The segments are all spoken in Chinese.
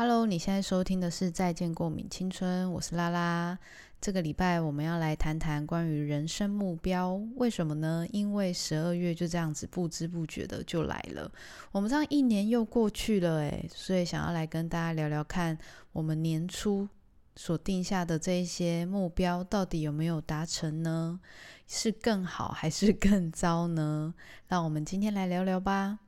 Hello，你现在收听的是《再见过敏青春》，我是拉拉。这个礼拜我们要来谈谈关于人生目标，为什么呢？因为十二月就这样子不知不觉的就来了，我们这样一年又过去了，诶，所以想要来跟大家聊聊看，我们年初所定下的这一些目标到底有没有达成呢？是更好还是更糟呢？让我们今天来聊聊吧。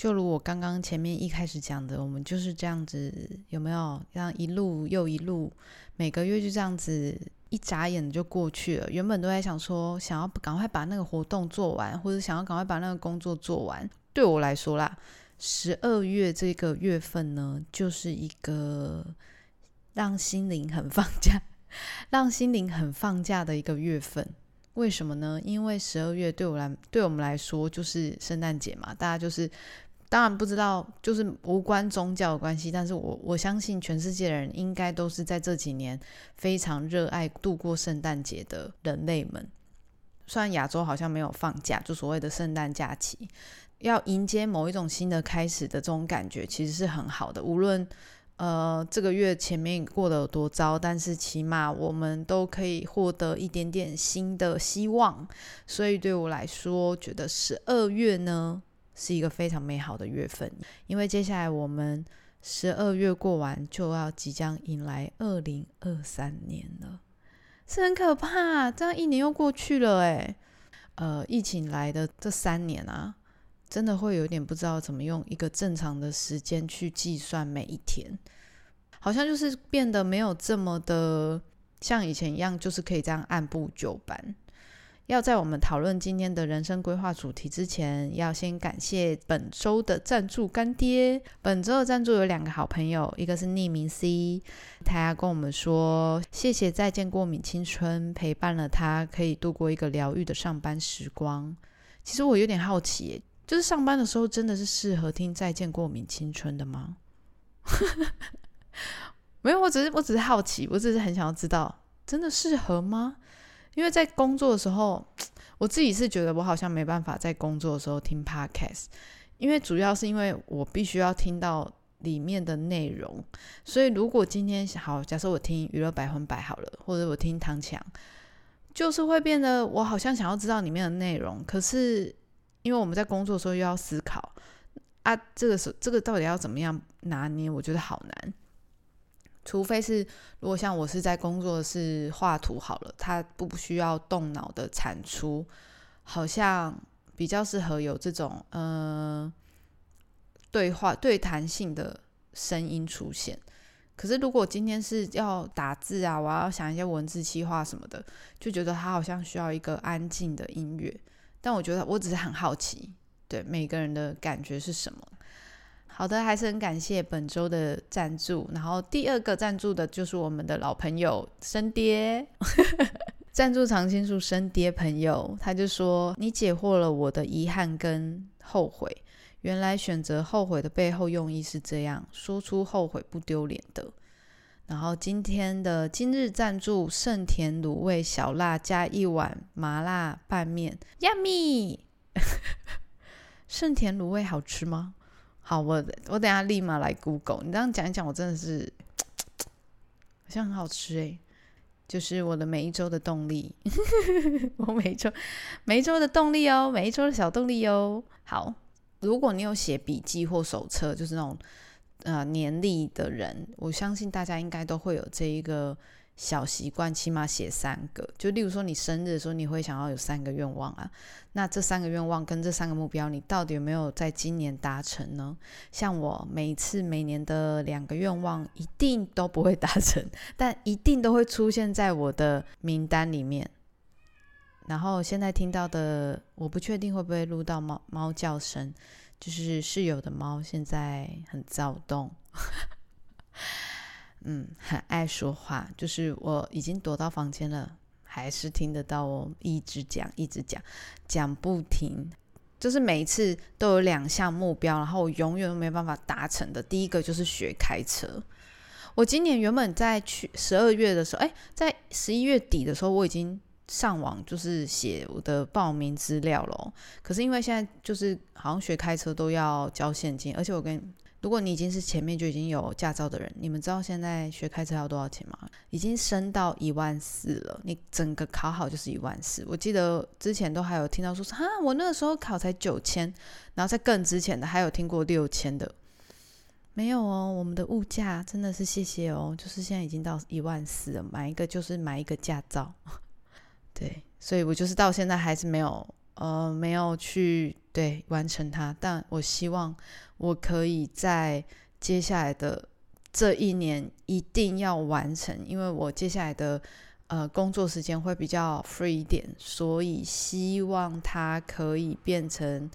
就如我刚刚前面一开始讲的，我们就是这样子，有没有？这样一路又一路，每个月就这样子，一眨眼就过去了。原本都在想说，想要赶快把那个活动做完，或者想要赶快把那个工作做完。对我来说啦，十二月这个月份呢，就是一个让心灵很放假、让心灵很放假的一个月份。为什么呢？因为十二月对我来，对我们来说就是圣诞节嘛，大家就是。当然不知道，就是无关宗教的关系，但是我我相信全世界的人应该都是在这几年非常热爱度过圣诞节的人类们。虽然亚洲好像没有放假，就所谓的圣诞假期，要迎接某一种新的开始的这种感觉，其实是很好的。无论呃这个月前面过得有多糟，但是起码我们都可以获得一点点新的希望。所以对我来说，觉得十二月呢。是一个非常美好的月份，因为接下来我们十二月过完，就要即将迎来二零二三年了，是很可怕。这样一年又过去了，诶，呃，疫情来的这三年啊，真的会有点不知道怎么用一个正常的时间去计算每一天，好像就是变得没有这么的像以前一样，就是可以这样按部就班。要在我们讨论今天的人生规划主题之前，要先感谢本周的赞助干爹。本周的赞助有两个好朋友，一个是匿名 C，他跟我们说谢谢再见过敏青春陪伴了他，可以度过一个疗愈的上班时光。其实我有点好奇，就是上班的时候真的是适合听再见过敏青春的吗？没有，我只是我只是好奇，我只是很想要知道，真的适合吗？因为在工作的时候，我自己是觉得我好像没办法在工作的时候听 podcast，因为主要是因为我必须要听到里面的内容，所以如果今天好，假设我听娱乐百分百好了，或者我听唐强，就是会变得我好像想要知道里面的内容，可是因为我们在工作的时候又要思考啊，这个是这个到底要怎么样拿捏，我觉得好难。除非是，如果像我是在工作室画图好了，它不需要动脑的产出，好像比较适合有这种呃对话对谈性的声音出现。可是如果今天是要打字啊，我要想一些文字企划什么的，就觉得它好像需要一个安静的音乐。但我觉得我只是很好奇，对每个人的感觉是什么。好的，还是很感谢本周的赞助。然后第二个赞助的就是我们的老朋友生爹，赞助常青树生爹朋友，他就说：“你解惑了我的遗憾跟后悔，原来选择后悔的背后用意是这样，说出后悔不丢脸的。”然后今天的今日赞助盛田卤味小辣加一碗麻辣拌面，Yummy！盛田卤味好吃吗？好，我我等下立马来 Google。你这样讲一讲，我真的是好像很好吃诶，就是我的每一周的动力，我每一周每一周的动力哦，每一周的小动力哦。好，如果你有写笔记或手册，就是那种呃年历的人，我相信大家应该都会有这一个。小习惯，起码写三个。就例如说，你生日的时候，你会想要有三个愿望啊。那这三个愿望跟这三个目标，你到底有没有在今年达成呢？像我每次每年的两个愿望，一定都不会达成，但一定都会出现在我的名单里面。然后现在听到的，我不确定会不会录到猫猫叫声，就是室友的猫现在很躁动。嗯，很爱说话，就是我已经躲到房间了，还是听得到我一直讲，一直讲，讲不停。就是每一次都有两项目标，然后我永远都没办法达成的。第一个就是学开车。我今年原本在去十二月的时候，哎，在十一月底的时候，我已经上网就是写我的报名资料了。可是因为现在就是好像学开车都要交现金，而且我跟如果你已经是前面就已经有驾照的人，你们知道现在学开车要多少钱吗？已经升到一万四了。你整个考好就是一万四。我记得之前都还有听到说，哈，我那个时候考才九千，然后在更之前的还有听过六千的。没有哦，我们的物价真的是谢谢哦，就是现在已经到一万四了，买一个就是买一个驾照。对，所以我就是到现在还是没有。呃，没有去对完成它，但我希望我可以在接下来的这一年一定要完成，因为我接下来的呃工作时间会比较 free 一点，所以希望它可以变成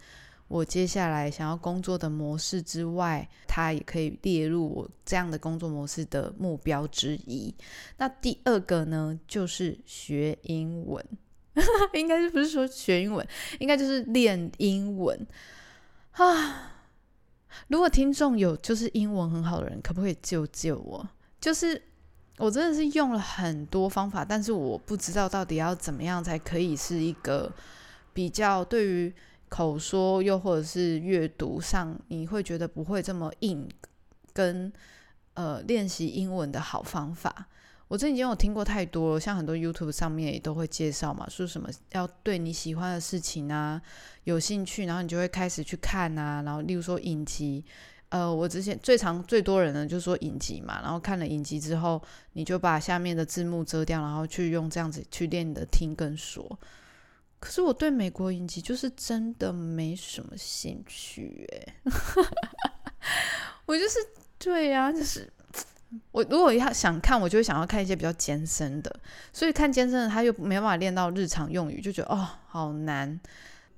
我接下来想要工作的模式之外，它也可以列入我这样的工作模式的目标之一。那第二个呢，就是学英文。应该是不是说学英文，应该就是练英文啊！如果听众有就是英文很好的人，可不可以救救我？就是我真的是用了很多方法，但是我不知道到底要怎么样才可以是一个比较对于口说又或者是阅读上，你会觉得不会这么硬，跟呃练习英文的好方法。我这已经有听过太多，像很多 YouTube 上面也都会介绍嘛，说什么要对你喜欢的事情啊有兴趣，然后你就会开始去看啊，然后例如说影集，呃，我之前最常最多人呢就是说影集嘛，然后看了影集之后，你就把下面的字幕遮掉，然后去用这样子去练你的听跟说。可是我对美国影集就是真的没什么兴趣诶，我就是对呀，就是。我如果要想看，我就会想要看一些比较艰深的，所以看艰深的，他又没办法练到日常用语，就觉得哦好难，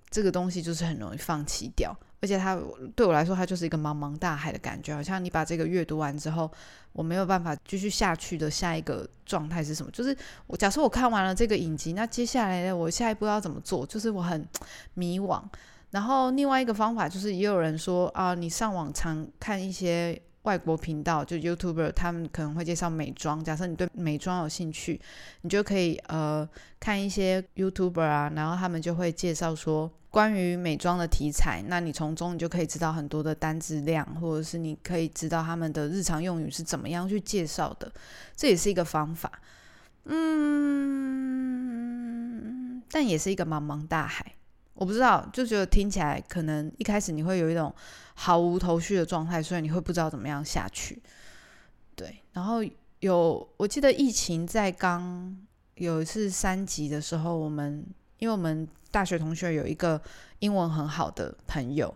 这个东西就是很容易放弃掉，而且它对我来说，它就是一个茫茫大海的感觉，好像你把这个阅读完之后，我没有办法继续下去的下一个状态是什么？就是我假设我看完了这个影集，那接下来我下一步要怎么做？就是我很迷惘。然后另外一个方法就是，也有人说啊，你上网常看一些。外国频道就 YouTuber，他们可能会介绍美妆。假设你对美妆有兴趣，你就可以呃看一些 YouTuber 啊，然后他们就会介绍说关于美妆的题材。那你从中你就可以知道很多的单字量，或者是你可以知道他们的日常用语是怎么样去介绍的。这也是一个方法，嗯，但也是一个茫茫大海。我不知道，就觉得听起来可能一开始你会有一种毫无头绪的状态，所以你会不知道怎么样下去。对，然后有我记得疫情在刚有一次三级的时候，我们因为我们大学同学有一个英文很好的朋友，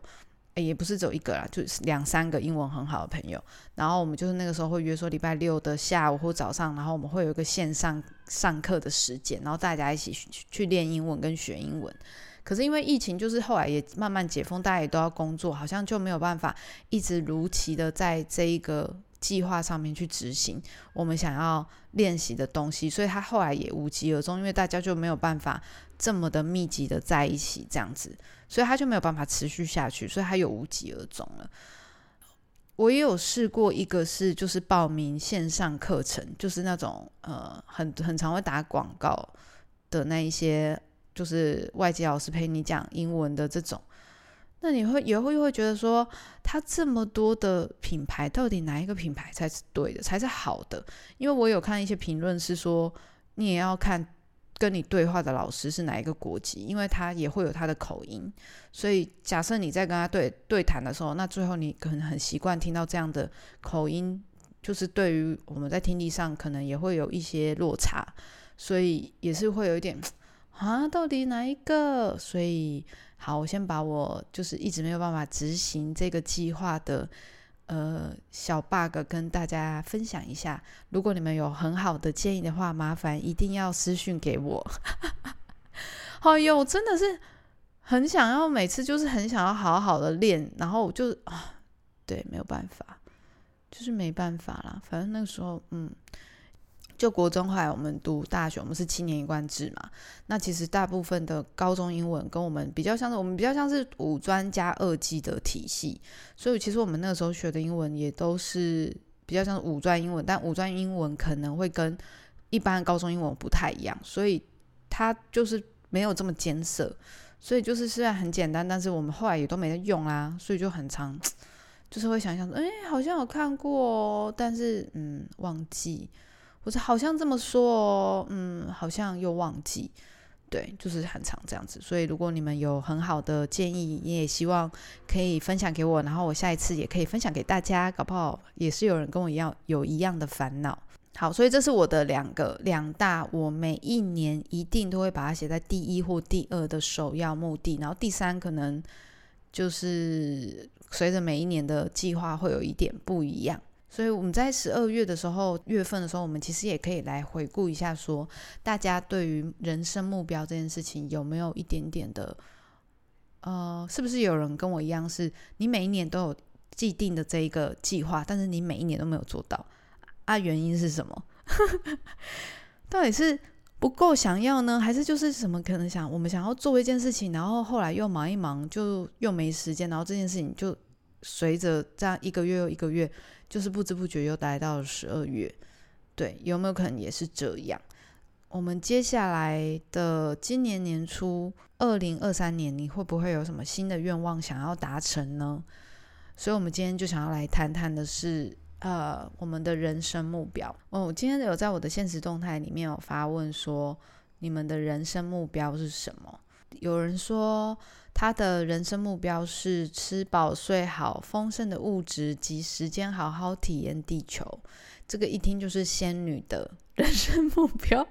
也不是只有一个啦，就是两三个英文很好的朋友，然后我们就是那个时候会约说礼拜六的下午或早上，然后我们会有一个线上上课的时间，然后大家一起去去练英文跟学英文。可是因为疫情，就是后来也慢慢解封，大家也都要工作，好像就没有办法一直如期的在这一个计划上面去执行我们想要练习的东西，所以他后来也无疾而终，因为大家就没有办法这么的密集的在一起这样子，所以他就没有办法持续下去，所以他又无疾而终了。我也有试过一个是就是报名线上课程，就是那种呃很很常会打广告的那一些。就是外籍老师陪你讲英文的这种，那你会也会会觉得说，他这么多的品牌，到底哪一个品牌才是对的，才是好的？因为我有看一些评论是说，你也要看跟你对话的老师是哪一个国籍，因为他也会有他的口音。所以假设你在跟他对对谈的时候，那最后你可能很习惯听到这样的口音，就是对于我们在听力上可能也会有一些落差，所以也是会有一点。啊，到底哪一个？所以好，我先把我就是一直没有办法执行这个计划的呃小 bug 跟大家分享一下。如果你们有很好的建议的话，麻烦一定要私讯给我。哎呦，我，真的是很想要，每次就是很想要好好的练，然后我就啊，对，没有办法。就是没办法啦。反正那个时候，嗯，就国中后来我们读大学，我们是七年一贯制嘛。那其实大部分的高中英文跟我们比较像是，我们比较像是五专加二技的体系，所以其实我们那个时候学的英文也都是比较像是五专英文，但五专英文可能会跟一般高中英文不太一样，所以它就是没有这么艰涩。所以就是虽然很简单，但是我们后来也都没在用啊，所以就很长，就是会想想说，哎，好像有看过，但是嗯，忘记，我是好像这么说，嗯，好像又忘记，对，就是很长这样子。所以如果你们有很好的建议，你也希望可以分享给我，然后我下一次也可以分享给大家，搞不好也是有人跟我一样有一样的烦恼。好，所以这是我的两个两大，我每一年一定都会把它写在第一或第二的首要目的，然后第三可能就是随着每一年的计划会有一点不一样。所以我们在十二月的时候，月份的时候，我们其实也可以来回顾一下，说大家对于人生目标这件事情有没有一点点的，呃，是不是有人跟我一样，是你每一年都有既定的这一个计划，但是你每一年都没有做到。啊，原因是什么？到底是不够想要呢，还是就是什么可能想我们想要做一件事情，然后后来又忙一忙，就又没时间，然后这件事情就随着这样一个月又一个月，就是不知不觉又来到了十二月。对，有没有可能也是这样？我们接下来的今年年初，二零二三年，你会不会有什么新的愿望想要达成呢？所以，我们今天就想要来谈谈的是。呃，我们的人生目标哦，我今天有在我的现实动态里面有发问说，你们的人生目标是什么？有人说他的人生目标是吃饱睡好，丰盛的物质及时间，好好体验地球。这个一听就是仙女的 人生目标，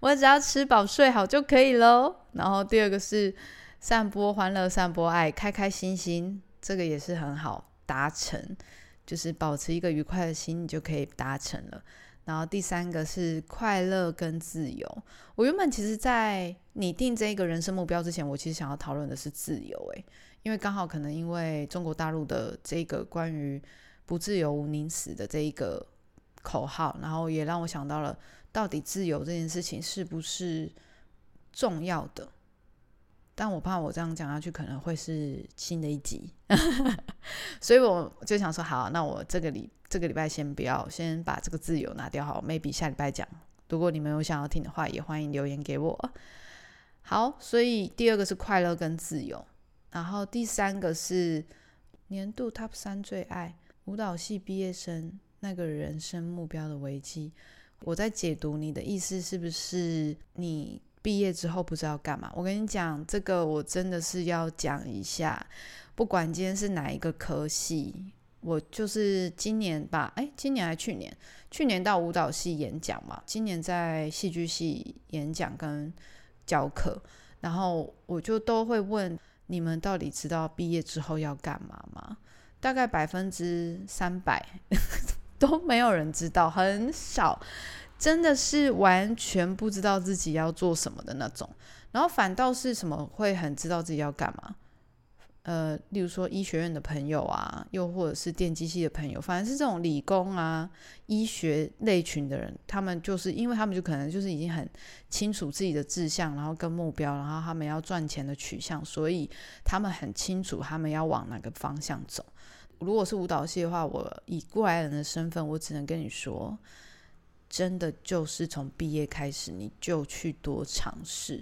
我只要吃饱睡好就可以喽。然后第二个是散播欢乐，散播爱，开开心心，这个也是很好达成。就是保持一个愉快的心，你就可以达成了。然后第三个是快乐跟自由。我原本其实，在拟定这一个人生目标之前，我其实想要讨论的是自由。诶，因为刚好可能因为中国大陆的这个关于“不自由无，宁死”的这一个口号，然后也让我想到了，到底自由这件事情是不是重要的？但我怕我这样讲下去可能会是新的一集，所以我就想说，好，那我这个礼这个礼拜先不要，先把这个自由拿掉，好，maybe 下礼拜讲。如果你们有想要听的话，也欢迎留言给我。好，所以第二个是快乐跟自由，然后第三个是年度 top 三最爱舞蹈系毕业生那个人生目标的危机。我在解读你的意思，是不是你？毕业之后不知道干嘛，我跟你讲，这个我真的是要讲一下。不管今天是哪一个科系，我就是今年吧，哎，今年还去年，去年到舞蹈系演讲嘛，今年在戏剧系演讲跟教课，然后我就都会问你们到底知道毕业之后要干嘛吗？大概百分之三百 都没有人知道，很少。真的是完全不知道自己要做什么的那种，然后反倒是什么会很知道自己要干嘛。呃，例如说医学院的朋友啊，又或者是电机系的朋友，反正是这种理工啊、医学类群的人，他们就是因为他们就可能就是已经很清楚自己的志向，然后跟目标，然后他们要赚钱的取向，所以他们很清楚他们要往哪个方向走。如果是舞蹈系的话，我以过来人的身份，我只能跟你说。真的就是从毕业开始，你就去多尝试。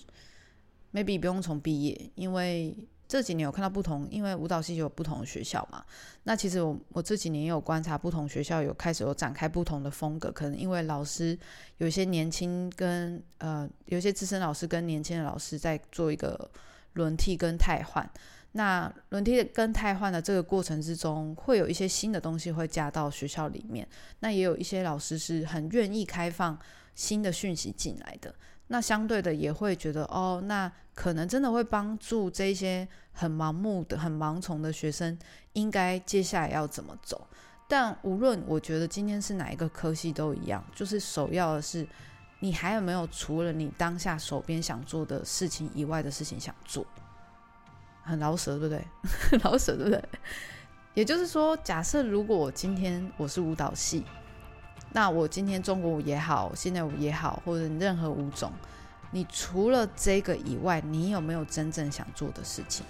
maybe 不用从毕业，因为这几年有看到不同，因为舞蹈系有不同的学校嘛。那其实我我这几年也有观察，不同学校有开始有展开不同的风格。可能因为老师有一些年轻跟呃，有一些资深老师跟年轻的老师在做一个轮替跟汰换。那轮替跟汰换的这个过程之中，会有一些新的东西会加到学校里面。那也有一些老师是很愿意开放新的讯息进来的。那相对的也会觉得，哦，那可能真的会帮助这些很盲目的、很盲从的学生，应该接下来要怎么走。但无论我觉得今天是哪一个科系都一样，就是首要的是，你还有没有除了你当下手边想做的事情以外的事情想做。很老舍，对不对？老舍，对不对？也就是说，假设如果我今天我是舞蹈系，那我今天中国舞也好，现代舞也好，或者任何舞种，你除了这个以外，你有没有真正想做的事情？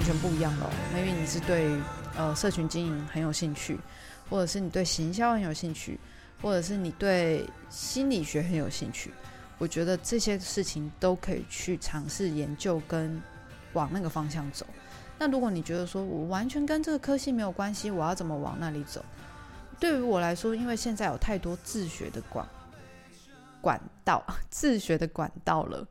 完全不一样的哦。maybe 你是对呃社群经营很有兴趣，或者是你对行销很有兴趣，或者是你对心理学很有兴趣。我觉得这些事情都可以去尝试研究跟往那个方向走。那如果你觉得说我完全跟这个科系没有关系，我要怎么往那里走？对于我来说，因为现在有太多自学的管管道，自学的管道了。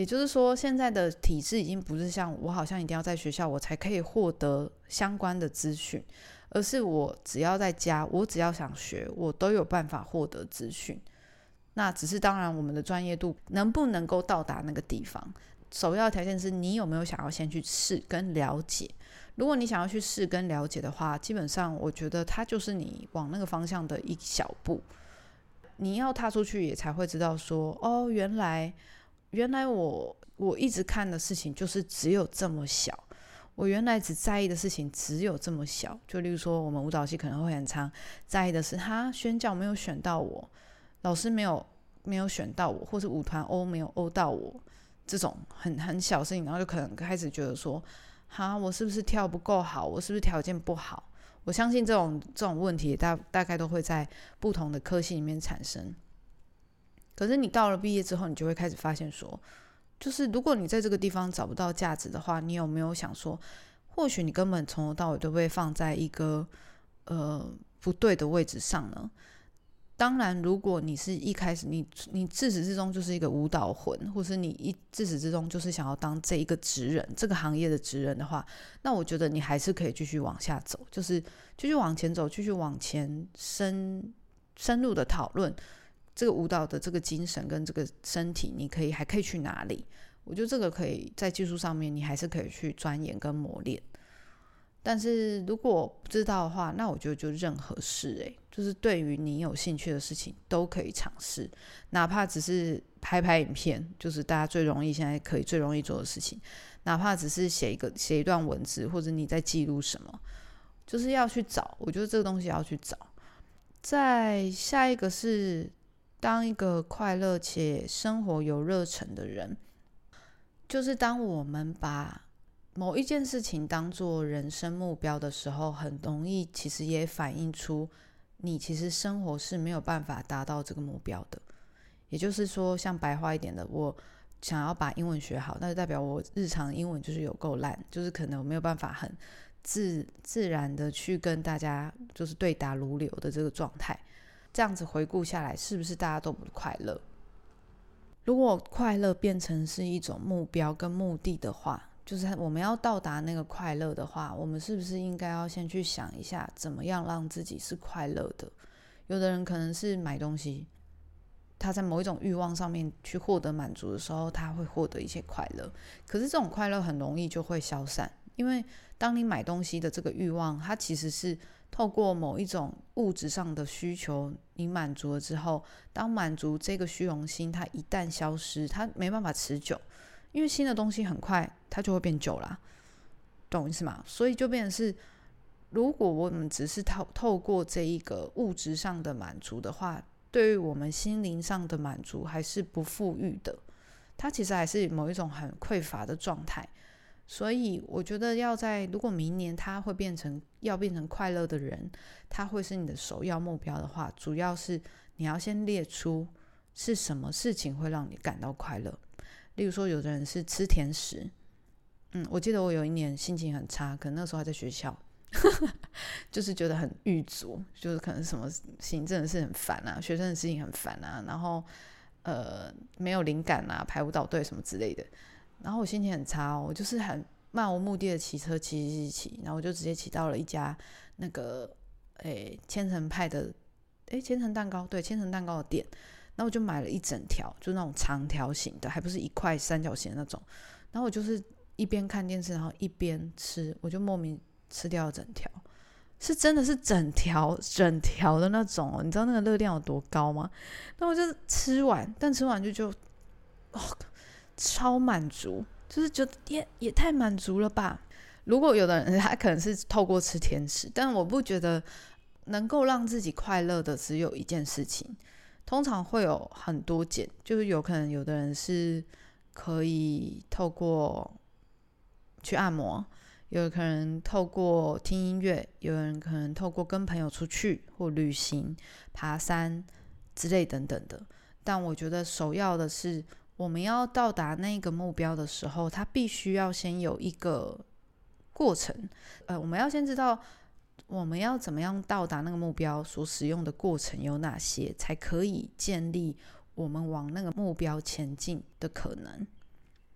也就是说，现在的体制已经不是像我好像一定要在学校我才可以获得相关的资讯，而是我只要在家，我只要想学，我都有办法获得资讯。那只是当然，我们的专业度能不能够到达那个地方，首要条件是你有没有想要先去试跟了解。如果你想要去试跟了解的话，基本上我觉得它就是你往那个方向的一小步。你要踏出去，也才会知道说，哦，原来。原来我我一直看的事情就是只有这么小，我原来只在意的事情只有这么小。就例如说，我们舞蹈系可能会很长在意的是，他宣教没有选到我，老师没有没有选到我，或是舞团欧没有欧到我，这种很很小事情，然后就可能开始觉得说，哈，我是不是跳不够好？我是不是条件不好？我相信这种这种问题大大概都会在不同的科系里面产生。可是你到了毕业之后，你就会开始发现说，就是如果你在这个地方找不到价值的话，你有没有想说，或许你根本从头到尾都被放在一个呃不对的位置上呢？当然，如果你是一开始你你自始至终就是一个舞蹈魂，或是你一自始至终就是想要当这一个职人，这个行业的职人的话，那我觉得你还是可以继续往下走，就是继续往前走，继续往前深深入的讨论。这个舞蹈的这个精神跟这个身体，你可以还可以去哪里？我觉得这个可以在技术上面，你还是可以去钻研跟磨练。但是如果不知道的话，那我觉得就任何事诶，就是对于你有兴趣的事情都可以尝试，哪怕只是拍拍影片，就是大家最容易现在可以最容易做的事情，哪怕只是写一个写一段文字，或者你在记录什么，就是要去找。我觉得这个东西要去找。再下一个是当一个快乐且生活有热忱的人，就是当我们把某一件事情当做人生目标的时候，很容易其实也反映出。你其实生活是没有办法达到这个目标的，也就是说，像白话一点的，我想要把英文学好，那就代表我日常英文就是有够烂，就是可能我没有办法很自自然的去跟大家就是对答如流的这个状态。这样子回顾下来，是不是大家都不快乐？如果快乐变成是一种目标跟目的的话。就是我们要到达那个快乐的话，我们是不是应该要先去想一下，怎么样让自己是快乐的？有的人可能是买东西，他在某一种欲望上面去获得满足的时候，他会获得一些快乐。可是这种快乐很容易就会消散，因为当你买东西的这个欲望，它其实是透过某一种物质上的需求，你满足了之后，当满足这个虚荣心，它一旦消失，它没办法持久。因为新的东西很快它就会变旧啦，懂意思吗？所以就变成是，如果我们只是透透过这一个物质上的满足的话，对于我们心灵上的满足还是不富裕的，它其实还是某一种很匮乏的状态。所以我觉得要在如果明年他会变成要变成快乐的人，他会是你的首要目标的话，主要是你要先列出是什么事情会让你感到快乐。例如说，有的人是吃甜食，嗯，我记得我有一年心情很差，可能那时候还在学校，就是觉得很郁卒，就是可能什么行政的事很烦啊，学生的事情很烦啊，然后呃没有灵感啊，排舞蹈队什么之类的，然后我心情很差哦，我就是很漫无目的的骑车骑骑骑，然后我就直接骑到了一家那个诶千层派的诶千层蛋糕，对千层蛋糕的店。然后我就买了一整条，就那种长条形的，还不是一块三角形那种。然后我就是一边看电视，然后一边吃，我就莫名吃掉了整条，是真的是整条整条的那种哦。你知道那个热量有多高吗？那我就吃完，但吃完就就哦，超满足，就是觉得也也太满足了吧。如果有的人他可能是透过吃甜食，但我不觉得能够让自己快乐的只有一件事情。通常会有很多件，就是有可能有的人是可以透过去按摩，有可能透过听音乐，有人可能透过跟朋友出去或旅行、爬山之类等等的。但我觉得首要的是，我们要到达那个目标的时候，它必须要先有一个过程。呃，我们要先知道。我们要怎么样到达那个目标？所使用的过程有哪些，才可以建立我们往那个目标前进的可能？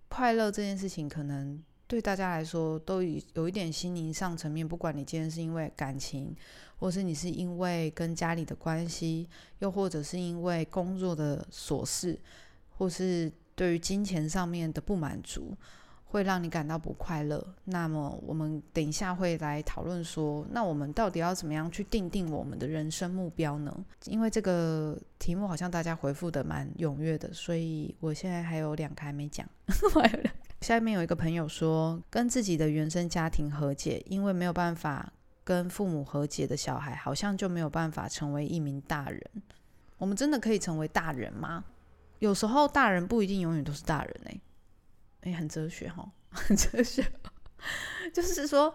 快乐这件事情，可能对大家来说都有有一点心灵上层面。不管你今天是因为感情，或是你是因为跟家里的关系，又或者是因为工作的琐事，或是对于金钱上面的不满足。会让你感到不快乐。那么，我们等一下会来讨论说，那我们到底要怎么样去定定我们的人生目标呢？因为这个题目好像大家回复的蛮踊跃的，所以我现在还有两个还没讲。下面有一个朋友说，跟自己的原生家庭和解，因为没有办法跟父母和解的小孩，好像就没有办法成为一名大人。我们真的可以成为大人吗？有时候大人不一定永远都是大人哎。哎，很哲学哈，很哲学，就是说，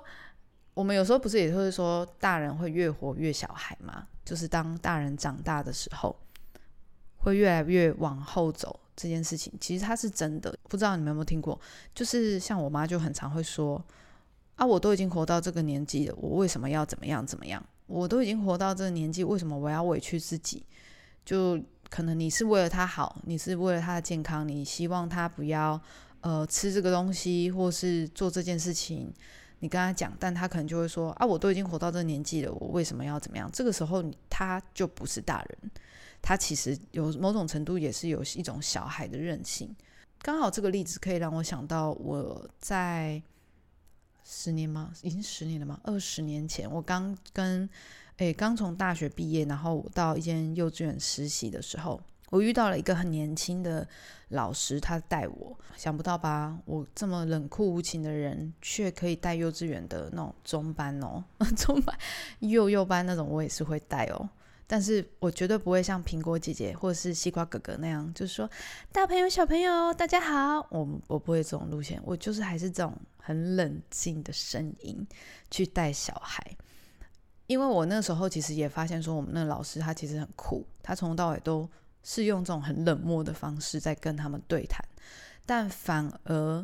我们有时候不是也会说，大人会越活越小孩嘛？就是当大人长大的时候，会越来越往后走这件事情，其实它是真的。不知道你们有没有听过？就是像我妈就很常会说：“啊，我都已经活到这个年纪了，我为什么要怎么样怎么样？我都已经活到这个年纪，为什么我要委屈自己？就可能你是为了他好，你是为了他的健康，你希望他不要。”呃，吃这个东西，或是做这件事情，你跟他讲，但他可能就会说啊，我都已经活到这个年纪了，我为什么要怎么样？这个时候他就不是大人，他其实有某种程度也是有一种小孩的任性。刚好这个例子可以让我想到我在十年吗？已经十年了吗？二十年前，我刚跟诶，刚从大学毕业，然后我到一间幼稚园实习的时候，我遇到了一个很年轻的老师，他带我，想不到吧？我这么冷酷无情的人，却可以带幼稚园的那种中班哦，中班、幼幼班那种，我也是会带哦。但是我绝对不会像苹果姐姐或者是西瓜哥哥那样，就是说大朋友小朋友大家好，我我不会这种路线，我就是还是这种很冷静的声音去带小孩，因为我那时候其实也发现说，我们那老师他其实很酷，他从头到尾都是用这种很冷漠的方式在跟他们对谈，但反而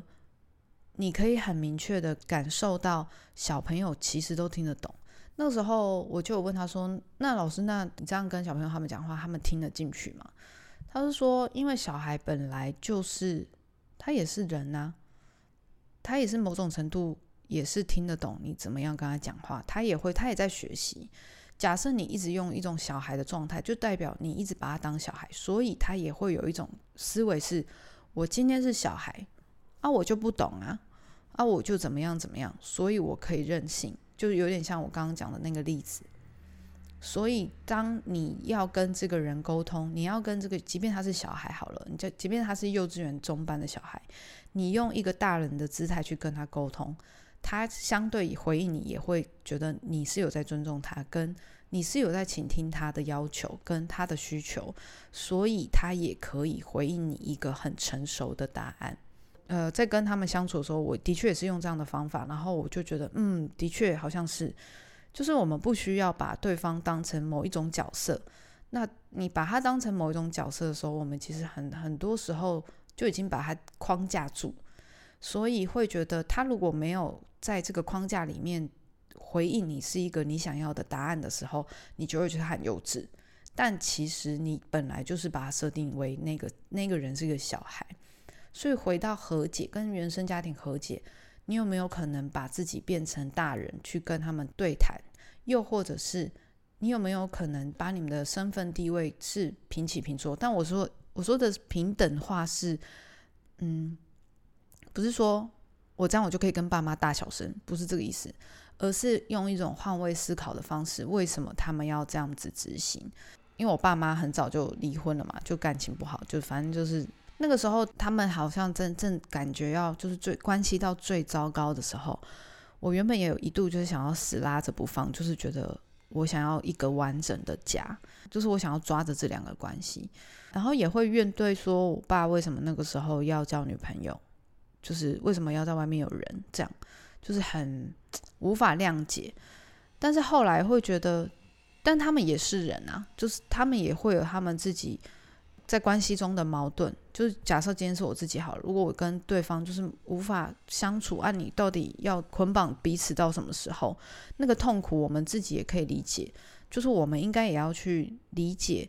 你可以很明确的感受到小朋友其实都听得懂。那时候我就问他说：“那老师，那你这样跟小朋友他们讲话，他们听得进去吗？”他是说：“因为小孩本来就是他也是人呐，他也是某种程度也是听得懂你怎么样跟他讲话，他也会他也在学习。假设你一直用一种小孩的状态，就代表你一直把他当小孩，所以他也会有一种思维是：我今天是小孩啊，我就不懂啊，啊，我就怎么样怎么样，所以我可以任性。”就有点像我刚刚讲的那个例子，所以当你要跟这个人沟通，你要跟这个，即便他是小孩好了，你就即便他是幼稚园中班的小孩，你用一个大人的姿态去跟他沟通，他相对回应你也会觉得你是有在尊重他，跟你是有在倾听他的要求跟他的需求，所以他也可以回应你一个很成熟的答案。呃，在跟他们相处的时候，我的确也是用这样的方法，然后我就觉得，嗯，的确好像是，就是我们不需要把对方当成某一种角色。那你把他当成某一种角色的时候，我们其实很很多时候就已经把他框架住，所以会觉得他如果没有在这个框架里面回应你是一个你想要的答案的时候，你就会觉得很幼稚。但其实你本来就是把它设定为那个那个人是一个小孩。所以回到和解，跟原生家庭和解，你有没有可能把自己变成大人去跟他们对谈？又或者是你有没有可能把你们的身份地位是平起平坐？但我说我说的平等化是，嗯，不是说我这样我就可以跟爸妈大小声，不是这个意思，而是用一种换位思考的方式，为什么他们要这样子执行？因为我爸妈很早就离婚了嘛，就感情不好，就反正就是。那个时候，他们好像真正感觉要就是最关系到最糟糕的时候，我原本也有一度就是想要死拉着不放，就是觉得我想要一个完整的家，就是我想要抓着这两个关系，然后也会怨对说我爸为什么那个时候要交女朋友，就是为什么要在外面有人，这样就是很无法谅解。但是后来会觉得，但他们也是人啊，就是他们也会有他们自己。在关系中的矛盾，就是假设今天是我自己好了，如果我跟对方就是无法相处，啊，你到底要捆绑彼此到什么时候？那个痛苦，我们自己也可以理解，就是我们应该也要去理解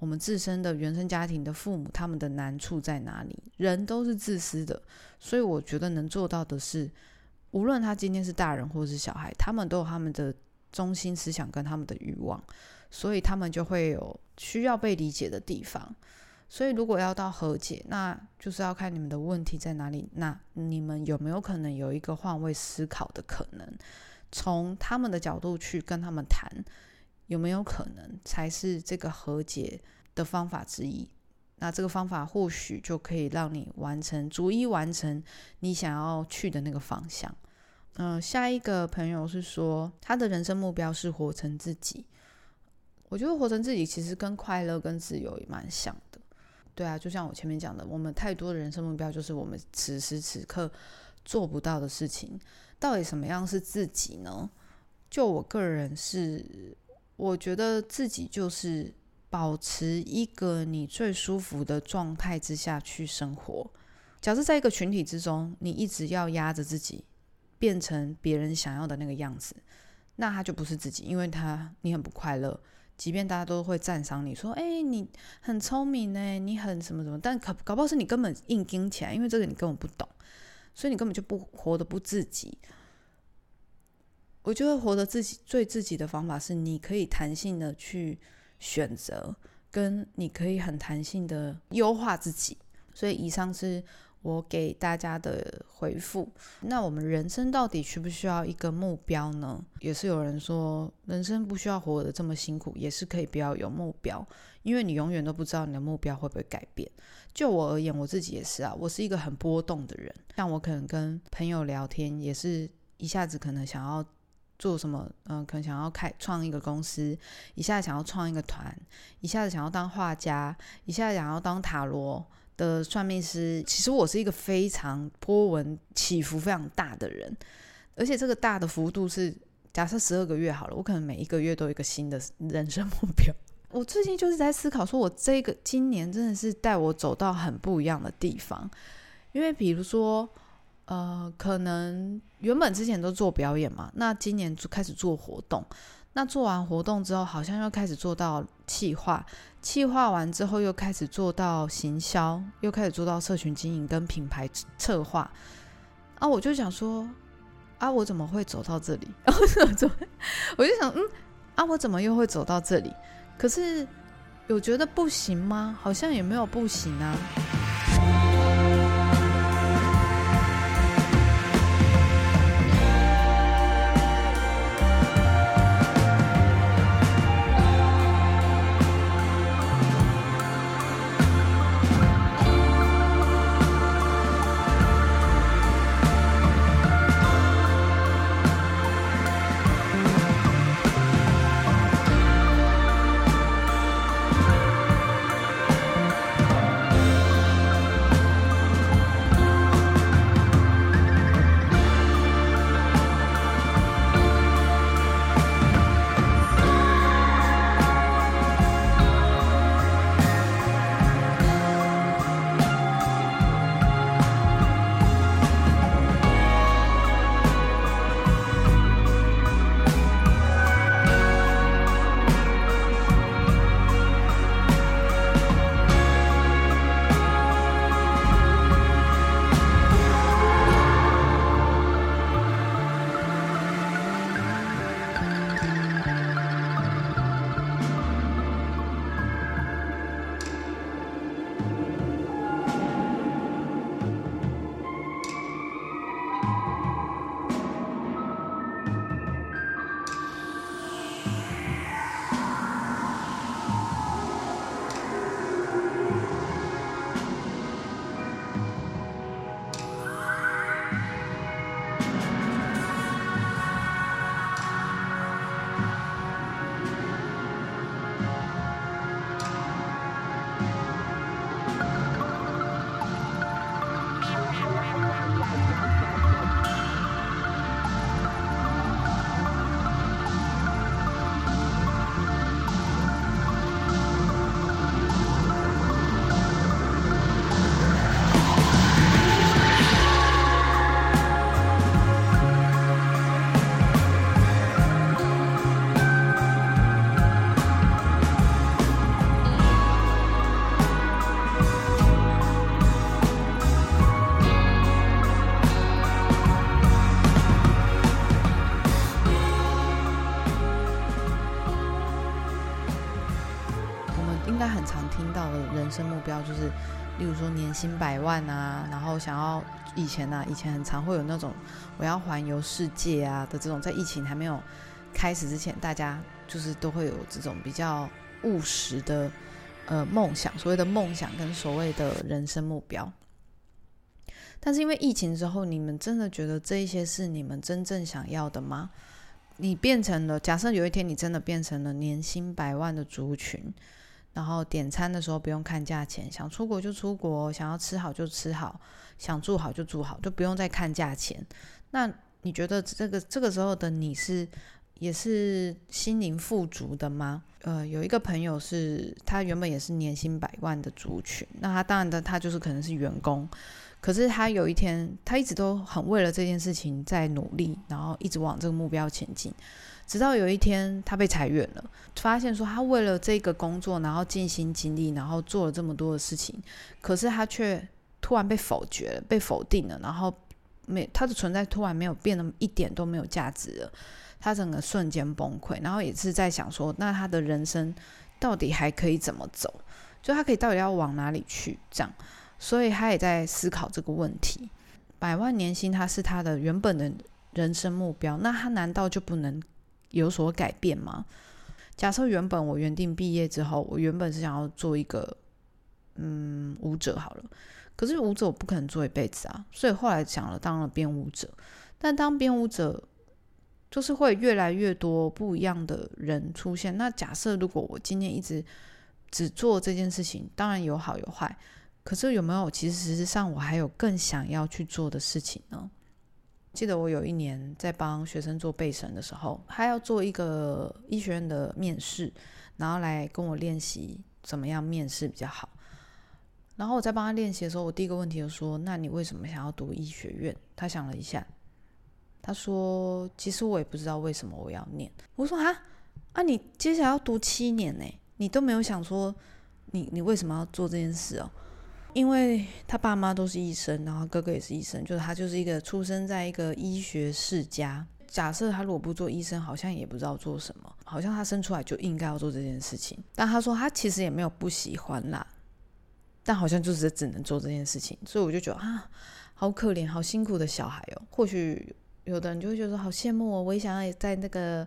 我们自身的原生家庭的父母他们的难处在哪里。人都是自私的，所以我觉得能做到的是，无论他今天是大人或是小孩，他们都有他们的中心思想跟他们的欲望。所以他们就会有需要被理解的地方，所以如果要到和解，那就是要看你们的问题在哪里。那你们有没有可能有一个换位思考的可能？从他们的角度去跟他们谈，有没有可能才是这个和解的方法之一？那这个方法或许就可以让你完成，逐一完成你想要去的那个方向。嗯，下一个朋友是说，他的人生目标是活成自己。我觉得活成自己其实跟快乐跟自由也蛮像的，对啊，就像我前面讲的，我们太多的人生目标就是我们此时此刻做不到的事情。到底什么样是自己呢？就我个人是，我觉得自己就是保持一个你最舒服的状态之下去生活。假设在一个群体之中，你一直要压着自己变成别人想要的那个样子，那他就不是自己，因为他你很不快乐。即便大家都会赞赏你说，哎，你很聪明呢，你很什么什么，但搞搞不好是你根本硬盯起来，因为这个你根本不懂，所以你根本就不活得不自己。我觉得活得自己最自己的方法是，你可以弹性的去选择，跟你可以很弹性的优化自己。所以以上是我给大家的回复。那我们人生到底需不需要一个目标呢？也是有人说，人生不需要活得这么辛苦，也是可以不要有目标，因为你永远都不知道你的目标会不会改变。就我而言，我自己也是啊，我是一个很波动的人。像我可能跟朋友聊天，也是一下子可能想要做什么，嗯，可能想要开创一个公司，一下子想要创一个团，一下子想要当画家，一下子想要当塔罗。的算命师，其实我是一个非常波纹起伏非常大的人，而且这个大的幅度是假设十二个月好了，我可能每一个月都有一个新的人生目标。我最近就是在思考，说我这个今年真的是带我走到很不一样的地方，因为比如说，呃，可能原本之前都做表演嘛，那今年就开始做活动。那做完活动之后，好像又开始做到企划，企划完之后又开始做到行销，又开始做到社群经营跟品牌策划。啊，我就想说，啊，我怎么会走到这里？我就想，嗯，啊，我怎么又会走到这里？可是有觉得不行吗？好像也没有不行啊。目标就是，例如说年薪百万啊，然后想要以前呢，以前很常会有那种我要环游世界啊的这种，在疫情还没有开始之前，大家就是都会有这种比较务实的呃梦想，所谓的梦想跟所谓的人生目标。但是因为疫情之后，你们真的觉得这一些是你们真正想要的吗？你变成了，假设有一天你真的变成了年薪百万的族群。然后点餐的时候不用看价钱，想出国就出国，想要吃好就吃好，想住好就住好，就不用再看价钱。那你觉得这个这个时候的你是也是心灵富足的吗？呃，有一个朋友是他原本也是年薪百万的族群，那他当然的他就是可能是员工，可是他有一天他一直都很为了这件事情在努力，然后一直往这个目标前进。直到有一天，他被裁员了，发现说他为了这个工作，然后尽心尽力，然后做了这么多的事情，可是他却突然被否决了，被否定了，然后没他的存在突然没有变得一点都没有价值了，他整个瞬间崩溃，然后也是在想说，那他的人生到底还可以怎么走？就他可以到底要往哪里去？这样，所以他也在思考这个问题。百万年薪他是他的原本的人生目标，那他难道就不能有所改变吗？假设原本我原定毕业之后，我原本是想要做一个嗯舞者好了，可是舞者我不可能做一辈子啊，所以后来想了当了编舞者，但当编舞者就是会越来越多不一样的人出现。那假设如果我今天一直只做这件事情，当然有好有坏，可是有没有其实事实上我还有更想要去做的事情呢？记得我有一年在帮学生做背审的时候，他要做一个医学院的面试，然后来跟我练习怎么样面试比较好。然后我在帮他练习的时候，我第一个问题就说：“那你为什么想要读医学院？”他想了一下，他说：“其实我也不知道为什么我要念。”我说：“啊啊，你接下来要读七年呢，你都没有想说你你为什么要做这件事哦？”因为他爸妈都是医生，然后哥哥也是医生，就是他就是一个出生在一个医学世家。假设他如果不做医生，好像也不知道做什么，好像他生出来就应该要做这件事情。但他说他其实也没有不喜欢啦，但好像就是只能做这件事情。所以我就觉得啊，好可怜，好辛苦的小孩哦。或许有的人就会觉得好羡慕哦，我也想要在那个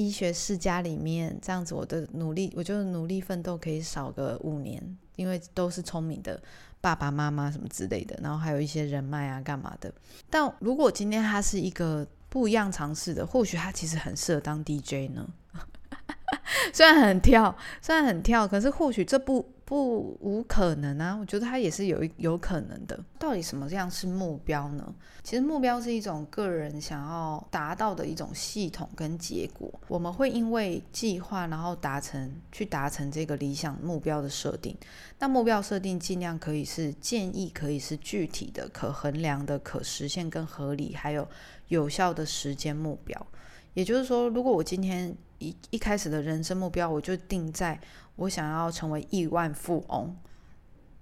医学世家里面这样子，我的努力，我就努力奋斗可以少个五年。因为都是聪明的爸爸妈妈什么之类的，然后还有一些人脉啊，干嘛的。但如果今天他是一个不一样尝试的，或许他其实很适合当 DJ 呢。虽然很跳，虽然很跳，可是或许这不。不无可能啊，我觉得它也是有有可能的。到底什么样是目标呢？其实目标是一种个人想要达到的一种系统跟结果。我们会因为计划，然后达成去达成这个理想目标的设定。那目标设定尽量可以是建议，可以是具体的、可衡量的、可实现、更合理，还有有效的时间目标。也就是说，如果我今天一一开始的人生目标，我就定在。我想要成为亿万富翁，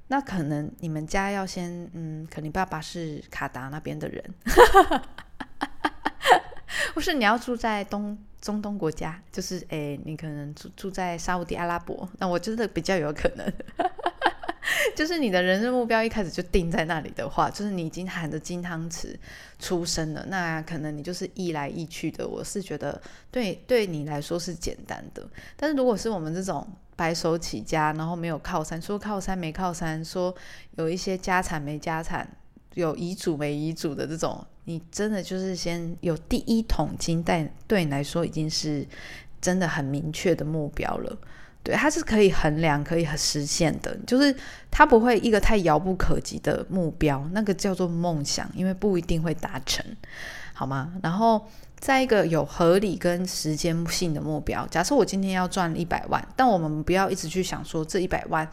那可能你们家要先，嗯，可能爸爸是卡达那边的人，不是你要住在东中东国家，就是诶，你可能住住在沙地阿拉伯，那我觉得比较有可能。就是你的人生目标一开始就定在那里的话，就是你已经含着金汤匙出生了，那可能你就是易来易去的。我是觉得对对你来说是简单的，但是如果是我们这种白手起家，然后没有靠山，说靠山没靠山，说有一些家产没家产，有遗嘱没遗嘱的这种，你真的就是先有第一桶金，但对你来说已经是真的很明确的目标了。对，它是可以衡量、可以实现的，就是它不会一个太遥不可及的目标，那个叫做梦想，因为不一定会达成，好吗？然后在一个有合理跟时间性的目标，假设我今天要赚一百万，但我们不要一直去想说这一百万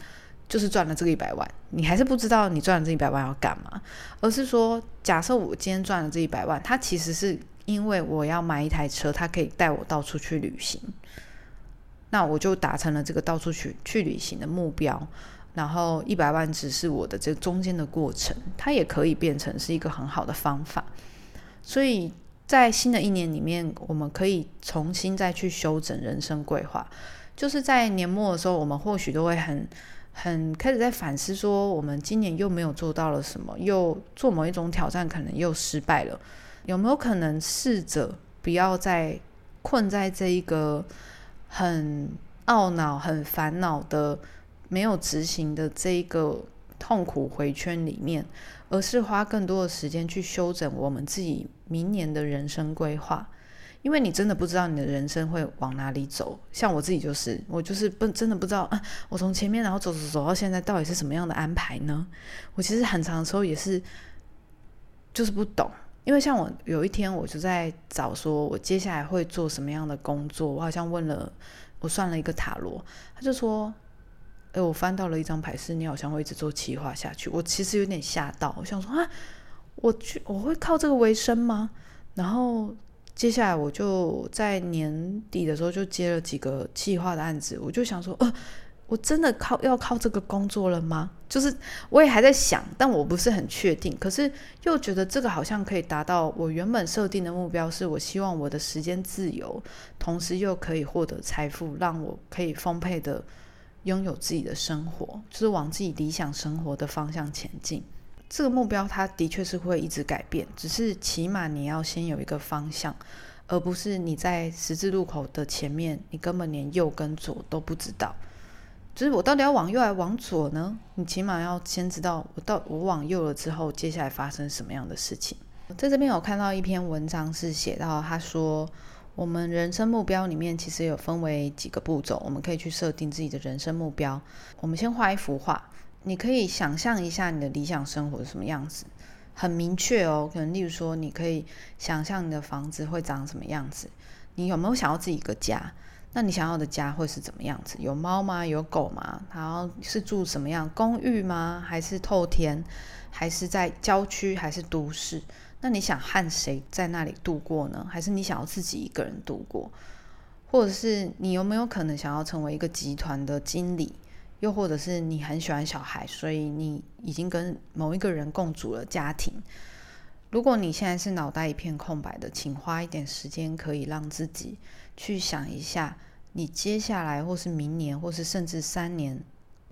就是赚了这个一百万，你还是不知道你赚了这一百万要干嘛，而是说，假设我今天赚了这一百万，它其实是因为我要买一台车，它可以带我到处去旅行。那我就达成了这个到处去去旅行的目标，然后一百万只是我的这中间的过程，它也可以变成是一个很好的方法。所以在新的一年里面，我们可以重新再去修整人生规划。就是在年末的时候，我们或许都会很很开始在反思，说我们今年又没有做到了什么，又做某一种挑战可能又失败了，有没有可能试着不要再困在这一个？很懊恼、很烦恼的，没有执行的这一个痛苦回圈里面，而是花更多的时间去修整我们自己明年的人生规划。因为你真的不知道你的人生会往哪里走。像我自己就是，我就是不真的不知道啊，我从前面然后走走走到现在，到底是什么样的安排呢？我其实很长的时候也是，就是不懂。因为像我有一天，我就在找说，我接下来会做什么样的工作。我好像问了，我算了一个塔罗，他就说：“哎，我翻到了一张牌，是你好像会一直做企划下去。”我其实有点吓到，我想说啊，我去，我会靠这个为生吗？然后接下来我就在年底的时候就接了几个企划的案子，我就想说，呃。我真的靠要靠这个工作了吗？就是我也还在想，但我不是很确定。可是又觉得这个好像可以达到我原本设定的目标，是我希望我的时间自由，同时又可以获得财富，让我可以丰沛的拥有自己的生活，就是往自己理想生活的方向前进。这个目标它的确是会一直改变，只是起码你要先有一个方向，而不是你在十字路口的前面，你根本连右跟左都不知道。就是我到底要往右还往左呢？你起码要先知道我到我往右了之后，接下来发生什么样的事情。在这边有看到一篇文章是写到，他说我们人生目标里面其实有分为几个步骤，我们可以去设定自己的人生目标。我们先画一幅画。你可以想象一下你的理想生活是什么样子，很明确哦。可能例如说，你可以想象你的房子会长什么样子。你有没有想要自己一个家？那你想要的家会是怎么样子？有猫吗？有狗吗？然后是住什么样？公寓吗？还是透天？还是在郊区？还是都市？那你想和谁在那里度过呢？还是你想要自己一个人度过？或者是你有没有可能想要成为一个集团的经理？又或者是你很喜欢小孩，所以你已经跟某一个人共组了家庭。如果你现在是脑袋一片空白的，请花一点时间，可以让自己去想一下，你接下来或是明年，或是甚至三年，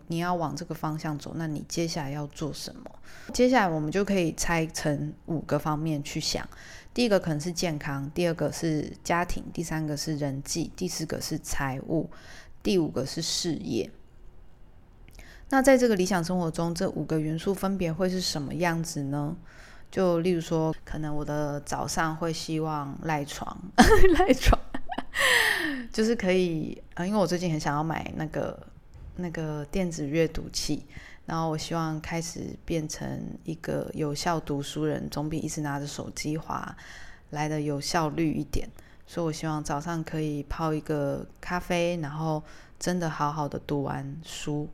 你要往这个方向走，那你接下来要做什么？接下来我们就可以拆成五个方面去想。第一个可能是健康，第二个是家庭，第三个是人际，第四个是财务，第五个是事业。那在这个理想生活中，这五个元素分别会是什么样子呢？就例如说，可能我的早上会希望赖床，赖床，就是可以啊，因为我最近很想要买那个那个电子阅读器，然后我希望开始变成一个有效读书人，总比一直拿着手机划来的有效率一点。所以我希望早上可以泡一个咖啡，然后真的好好的读完书。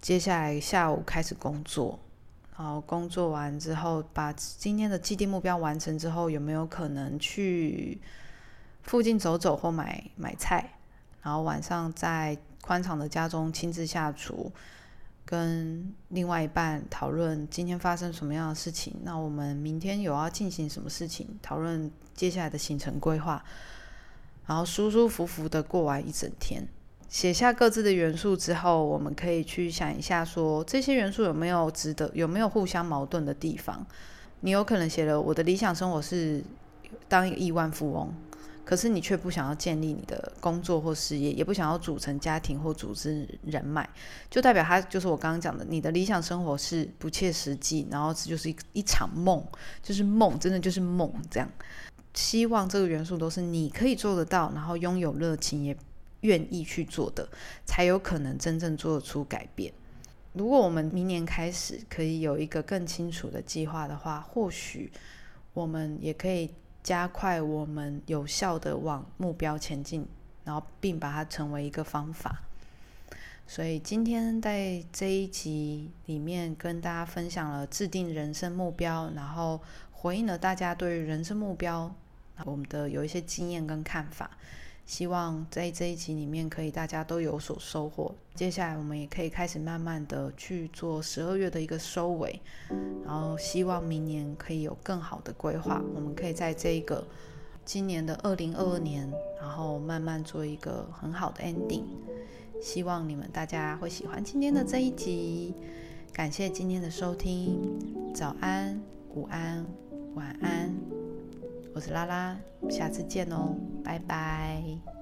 接下来下午开始工作，然后工作完之后，把今天的既定目标完成之后，有没有可能去附近走走或买买菜？然后晚上在宽敞的家中亲自下厨，跟另外一半讨论今天发生什么样的事情。那我们明天有要进行什么事情？讨论接下来的行程规划，然后舒舒服服的过完一整天。写下各自的元素之后，我们可以去想一下，说这些元素有没有值得，有没有互相矛盾的地方？你有可能写了我的理想生活是当一个亿万富翁，可是你却不想要建立你的工作或事业，也不想要组成家庭或组织人脉，就代表他就是我刚刚讲的，你的理想生活是不切实际，然后这就是一一场梦，就是梦，真的就是梦。这样，希望这个元素都是你可以做得到，然后拥有热情也。愿意去做的，才有可能真正做出改变。如果我们明年开始可以有一个更清楚的计划的话，或许我们也可以加快我们有效的往目标前进，然后并把它成为一个方法。所以今天在这一集里面跟大家分享了制定人生目标，然后回应了大家对于人生目标我们的有一些经验跟看法。希望在这一集里面，可以大家都有所收获。接下来我们也可以开始慢慢的去做十二月的一个收尾，然后希望明年可以有更好的规划。我们可以在这一个今年的二零二二年，然后慢慢做一个很好的 ending。希望你们大家会喜欢今天的这一集。感谢今天的收听，早安、午安、晚安。我是拉拉，下次见哦，拜拜。